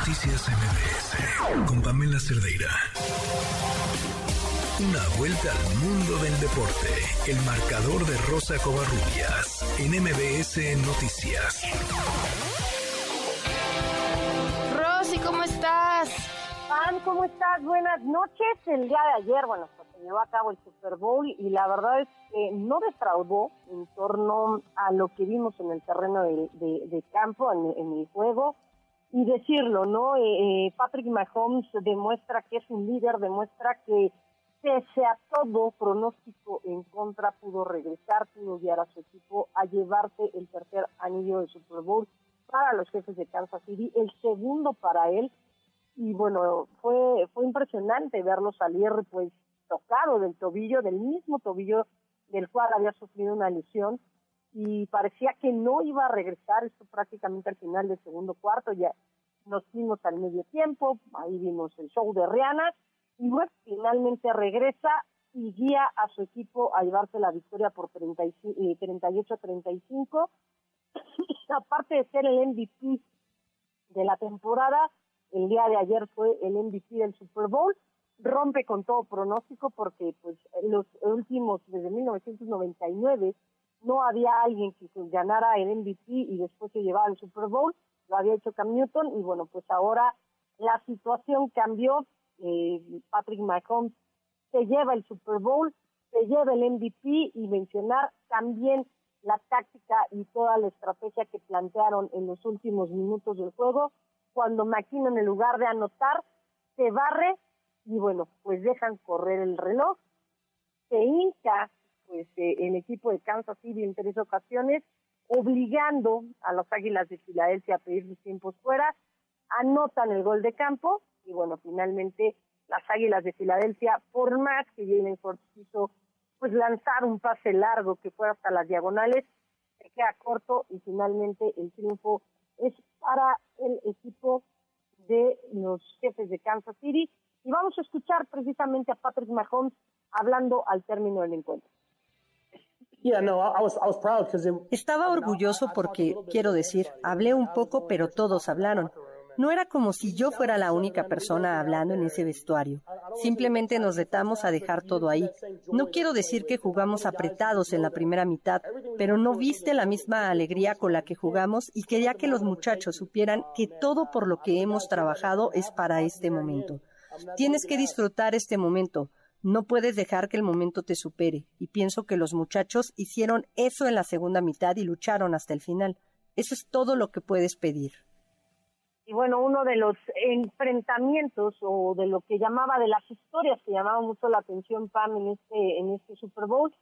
Noticias MBS con Pamela Cerdeira. Una vuelta al mundo del deporte. El marcador de Rosa Covarrubias en MBS Noticias. Rosy, ¿cómo estás? Pam, ¿cómo estás? Buenas noches. El día de ayer, bueno, pues se llevó a cabo el Super Bowl y la verdad es que no defraudó en torno a lo que vimos en el terreno de, de- de campo, en, en el juego. Y decirlo, ¿no? Eh, eh, Patrick Mahomes demuestra que es un líder, demuestra que pese a todo pronóstico en contra, pudo regresar, pudo guiar a su equipo a llevarse el tercer anillo de Super Bowl para los jefes de Kansas City, el segundo para él, y bueno, fue, fue impresionante verlo salir pues tocado del tobillo, del mismo tobillo del cual había sufrido una lesión, y parecía que no iba a regresar, esto prácticamente al final del segundo cuarto, ya nos fuimos al medio tiempo, ahí vimos el show de Rihanna, y bueno, finalmente regresa y guía a su equipo a llevarse la victoria por 35 eh, 38-35. Aparte de ser el MVP de la temporada, el día de ayer fue el MVP del Super Bowl, rompe con todo pronóstico porque pues los últimos, desde 1999, no había alguien que ganara el MVP y después se llevaba el Super Bowl, lo había hecho Cam Newton y bueno, pues ahora la situación cambió, eh, Patrick Mahomes se lleva el Super Bowl, se lleva el MVP y mencionar también la táctica y toda la estrategia que plantearon en los últimos minutos del juego, cuando McKinnon en lugar de anotar, se barre y bueno, pues dejan correr el reloj, se hinca eh, el equipo de Kansas City en tres ocasiones, obligando a los Águilas de Filadelfia a pedir sus tiempos fuera, anotan el gol de campo y bueno, finalmente las Águilas de Filadelfia, por más que Jalen Hurts quiso pues lanzar un pase largo que fue hasta las diagonales, se queda corto y finalmente el triunfo es para el equipo de los jefes de Kansas City. Y vamos a escuchar precisamente a Patrick Mahomes hablando al término del encuentro. Estaba orgulloso porque, quiero decir, hablé un poco, pero todos hablaron. No era como si yo fuera la única persona hablando en ese vestuario. Simplemente nos retamos a dejar todo ahí. No quiero decir que jugamos apretados en la primera mitad, pero no viste la misma alegría con la que jugamos y quería que los muchachos supieran que todo por lo que hemos trabajado es para este momento. Tienes que disfrutar este momento. No puedes dejar que el momento te supere. Y pienso que los muchachos hicieron eso en la segunda mitad y lucharon hasta el final. Eso es todo lo que puedes pedir. Y bueno, uno de los enfrentamientos o de lo que llamaba, de las historias que llamaban mucho la atención, Pam, en este, en este Super Bowl,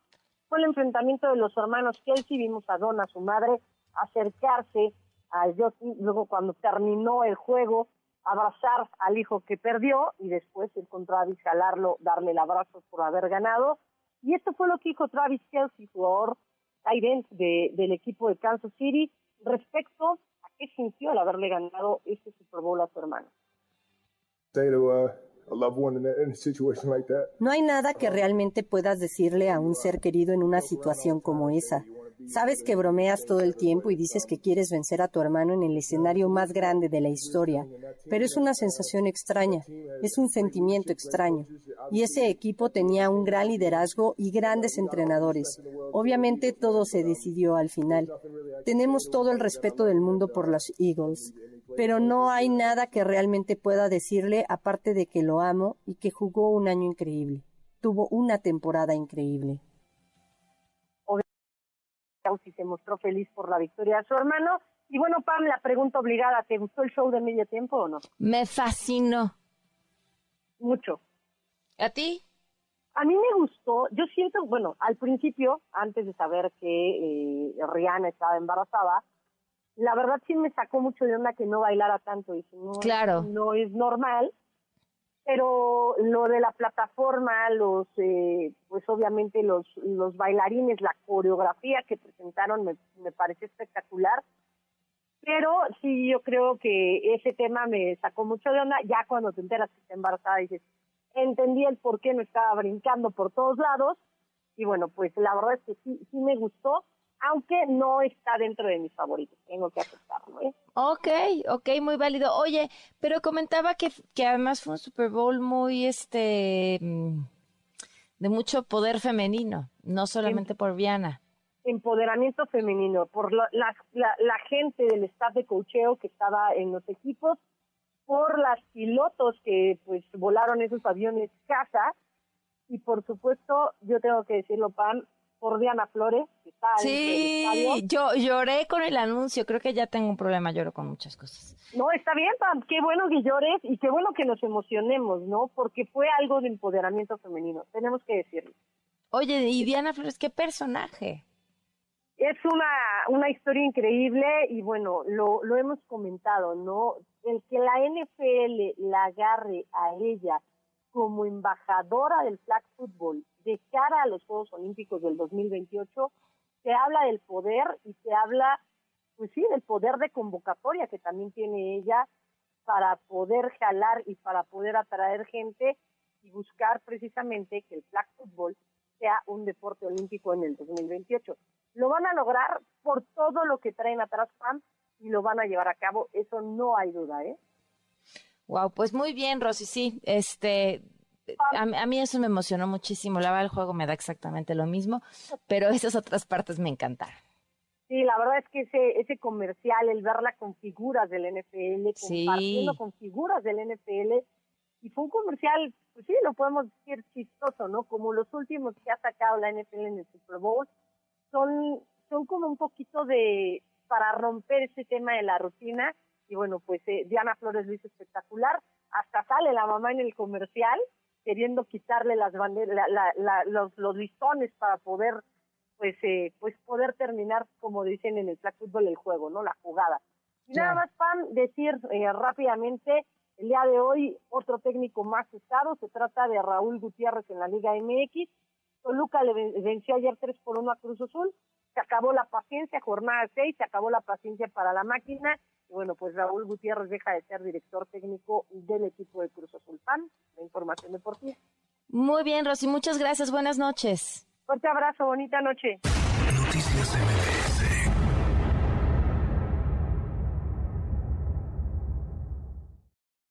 fue el enfrentamiento de los hermanos Kelsey. Vimos a Donna, su madre, acercarse a Justin, luego cuando terminó el juego, abrazar al hijo que perdió y después ir con Travis, jalarlo, darle el abrazo por haber ganado. Y esto fue lo que dijo Travis Kelsey, jugador tight de, del equipo de Kansas City, respecto a qué sintió al haberle ganado este Super Bowl a su hermano. say to uh, a loved one in a, in a situation like that. No hay nada que realmente puedas decirle a un ser querido en una situación como esa. Sabes que bromeas todo el tiempo y dices que quieres vencer a tu hermano en el escenario más grande de la historia, pero es una sensación extraña, es un sentimiento extraño. Y ese equipo tenía un gran liderazgo y grandes entrenadores. Obviamente todo se decidió al final. Tenemos todo el respeto del mundo por los Eagles, pero no hay nada que realmente pueda decirle aparte de que lo amo y que jugó un año increíble. Tuvo una temporada increíble. Si se mostró feliz por la victoria de su hermano. Y bueno, Pam, la pregunta obligada, ¿te gustó el show de medio tiempo o no? Me fascinó. Mucho. ¿A ti? A mí me gustó, yo siento, bueno, al principio, antes de saber que eh, Rihanna estaba embarazada, la verdad sí me sacó mucho de onda que no bailara tanto. Dije, no, Claro. no es normal, pero lo de la plataforma, los, eh, pues obviamente los, los bailarines, la coreografía que presentaron me, me pareció espectacular. Pero sí, yo creo que ese tema me sacó mucho de onda. Ya cuando te enteras que está embarazada, dices, entendí el por qué no estaba brincando por todos lados. Y bueno, pues la verdad es que sí, sí me gustó. Aunque no está dentro de mis favoritos, tengo que aceptarlo. ¿eh? Ok, ok, muy válido. Oye, pero comentaba que, que además fue un Super Bowl muy, este, mm, de mucho poder femenino, no solamente por Viana. Empoderamiento femenino, por la, la, la, gente del staff de cocheo que estaba en los equipos, por las pilotos que pues volaron esos aviones casa y por supuesto, yo tengo que decirlo, Pam, por Diana Flores, que está Sí, yo lloré con el anuncio, creo que ya tengo un problema, lloro con muchas cosas. No, está bien, Pam, qué bueno que llores y qué bueno que nos emocionemos, ¿no? Porque fue algo de empoderamiento femenino, tenemos que decirlo. Oye, y Diana Flores, ¿qué personaje? Es una, una historia increíble y bueno, lo, lo hemos comentado, ¿no? El que la NFL la agarre a ella como embajadora del flag football de cara a los Juegos Olímpicos del 2028, se habla del poder y se habla, pues sí, del poder de convocatoria que también tiene ella para poder jalar y para poder atraer gente y buscar precisamente que el flag football sea un deporte olímpico en el 2028. Lo van a lograr por todo lo que traen atrás PAM y lo van a llevar a cabo, eso no hay duda, ¿eh? Wow, pues muy bien, Rosy, sí, este, a, mí eso me emocionó muchísimo. La verdad, el juego me da exactamente lo mismo, pero esas otras partes me encantaron. Sí, la verdad es que ese, ese comercial, el verla con figuras del NFL, compartiendo con figuras del NFL, y fue un comercial, pues sí, lo podemos decir chistoso, ¿no? Como los últimos que ha sacado la NFL en el Super Bowl, son, son como un poquito de, para romper ese tema de la rutina, y bueno, pues eh, Diana Flores lo hizo espectacular, hasta sale la mamá en el comercial, queriendo quitarle las banderas, los, los listones para poder, pues, eh, pues poder terminar, como dicen en el flag fútbol, el juego, ¿no? La jugada. Y nada más, Pam, decir eh, rápidamente, el día de hoy otro técnico más estado, se trata de Raúl Gutiérrez en la Liga MX. Toluca le venció ayer 3 por 1 a Cruz Azul. Se acabó la paciencia, jornada 6, se acabó la paciencia para la máquina bueno, pues Raúl Gutiérrez deja de ser director técnico del equipo de Cruz Azul PAN, la información deportiva. Muy bien, Rosy, muchas gracias, buenas noches. Fuerte abrazo, bonita noche. Noticias